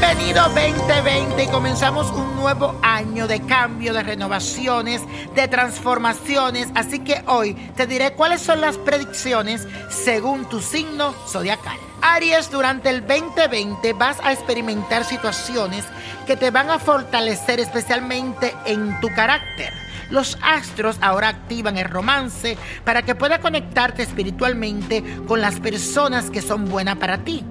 Bienvenido 2020 y comenzamos un nuevo año de cambio, de renovaciones, de transformaciones. Así que hoy te diré cuáles son las predicciones según tu signo zodiacal. Aries, durante el 2020 vas a experimentar situaciones que te van a fortalecer especialmente en tu carácter los astros ahora activan el romance para que pueda conectarte espiritualmente con las personas que son buenas para ti.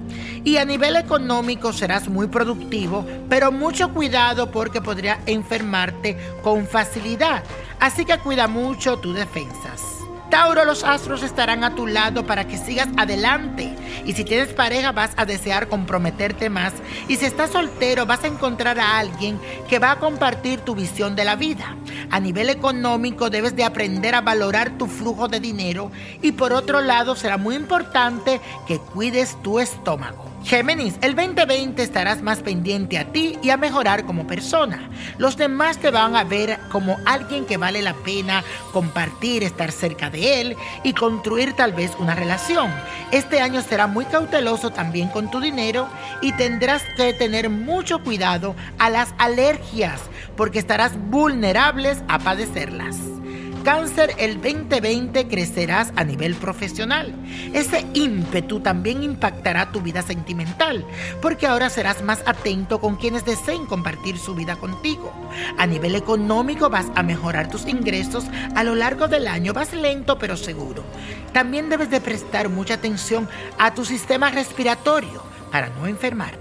Y a nivel económico serás muy productivo, pero mucho cuidado porque podría enfermarte con facilidad. Así que cuida mucho tus defensas. Tauro, los astros estarán a tu lado para que sigas adelante. Y si tienes pareja, vas a desear comprometerte más. Y si estás soltero, vas a encontrar a alguien que va a compartir tu visión de la vida. A nivel económico, debes de aprender a valorar tu flujo de dinero. Y por otro lado, será muy importante que cuides tu estómago. Géminis, el 2020 estarás más pendiente a ti y a mejorar como persona. Los demás te van a ver como alguien que vale la pena compartir, estar cerca de él y construir tal vez una relación. Este año será muy cauteloso también con tu dinero y tendrás que tener mucho cuidado a las alergias porque estarás vulnerables a padecerlas. Cáncer, el 2020 crecerás a nivel profesional. Ese ímpetu también impactará tu vida sentimental, porque ahora serás más atento con quienes deseen compartir su vida contigo. A nivel económico vas a mejorar tus ingresos a lo largo del año, vas lento pero seguro. También debes de prestar mucha atención a tu sistema respiratorio para no enfermarte.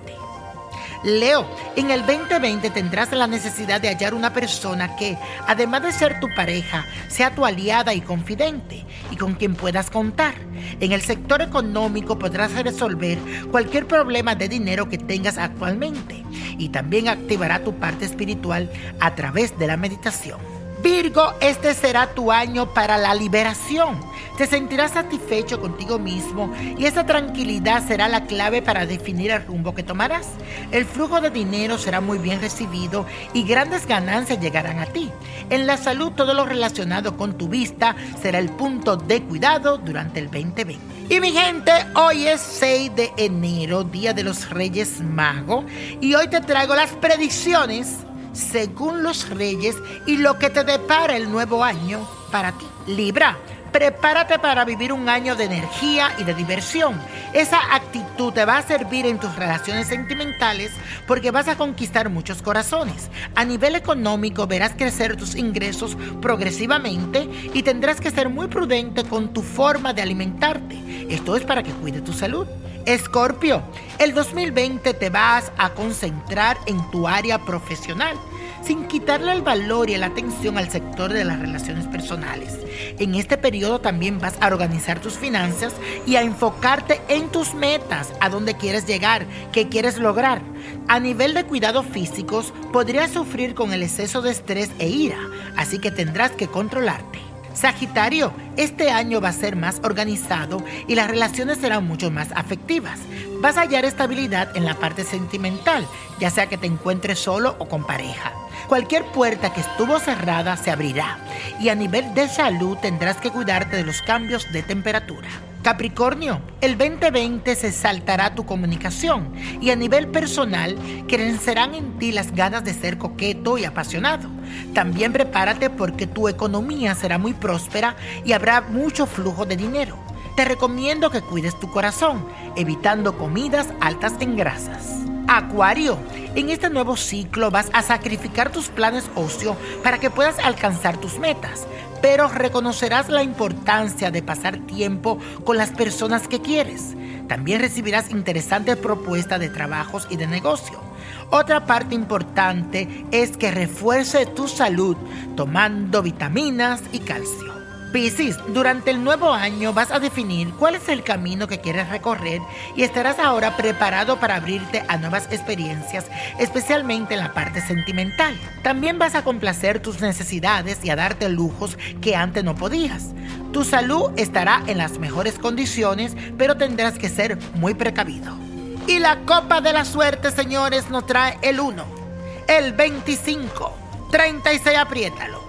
Leo, en el 2020 tendrás la necesidad de hallar una persona que, además de ser tu pareja, sea tu aliada y confidente y con quien puedas contar. En el sector económico podrás resolver cualquier problema de dinero que tengas actualmente y también activará tu parte espiritual a través de la meditación. Virgo, este será tu año para la liberación. Te sentirás satisfecho contigo mismo y esa tranquilidad será la clave para definir el rumbo que tomarás. El flujo de dinero será muy bien recibido y grandes ganancias llegarán a ti. En la salud, todo lo relacionado con tu vista será el punto de cuidado durante el 2020. Y mi gente, hoy es 6 de enero, Día de los Reyes Magos, y hoy te traigo las predicciones según los reyes y lo que te depara el nuevo año para ti. Libra. Prepárate para vivir un año de energía y de diversión. Esa actitud te va a servir en tus relaciones sentimentales porque vas a conquistar muchos corazones. A nivel económico verás crecer tus ingresos progresivamente y tendrás que ser muy prudente con tu forma de alimentarte. Esto es para que cuide tu salud. Escorpio, el 2020 te vas a concentrar en tu área profesional sin quitarle el valor y la atención al sector de las relaciones personales. En este periodo también vas a organizar tus finanzas y a enfocarte en tus metas, a dónde quieres llegar, qué quieres lograr. A nivel de cuidados físicos, podrías sufrir con el exceso de estrés e ira, así que tendrás que controlarte. Sagitario, este año va a ser más organizado y las relaciones serán mucho más afectivas. Vas a hallar estabilidad en la parte sentimental, ya sea que te encuentres solo o con pareja. Cualquier puerta que estuvo cerrada se abrirá y a nivel de salud tendrás que cuidarte de los cambios de temperatura. Capricornio, el 2020 se saltará tu comunicación y a nivel personal crecerán en ti las ganas de ser coqueto y apasionado. También prepárate porque tu economía será muy próspera y habrá mucho flujo de dinero. Te recomiendo que cuides tu corazón, evitando comidas altas en grasas. Acuario, en este nuevo ciclo vas a sacrificar tus planes ocio para que puedas alcanzar tus metas, pero reconocerás la importancia de pasar tiempo con las personas que quieres. También recibirás interesantes propuestas de trabajos y de negocio. Otra parte importante es que refuerce tu salud tomando vitaminas y calcio. Piscis, durante el nuevo año vas a definir cuál es el camino que quieres recorrer y estarás ahora preparado para abrirte a nuevas experiencias, especialmente en la parte sentimental. También vas a complacer tus necesidades y a darte lujos que antes no podías. Tu salud estará en las mejores condiciones, pero tendrás que ser muy precavido. Y la copa de la suerte, señores, nos trae el 1, el 25, 36, apriétalo.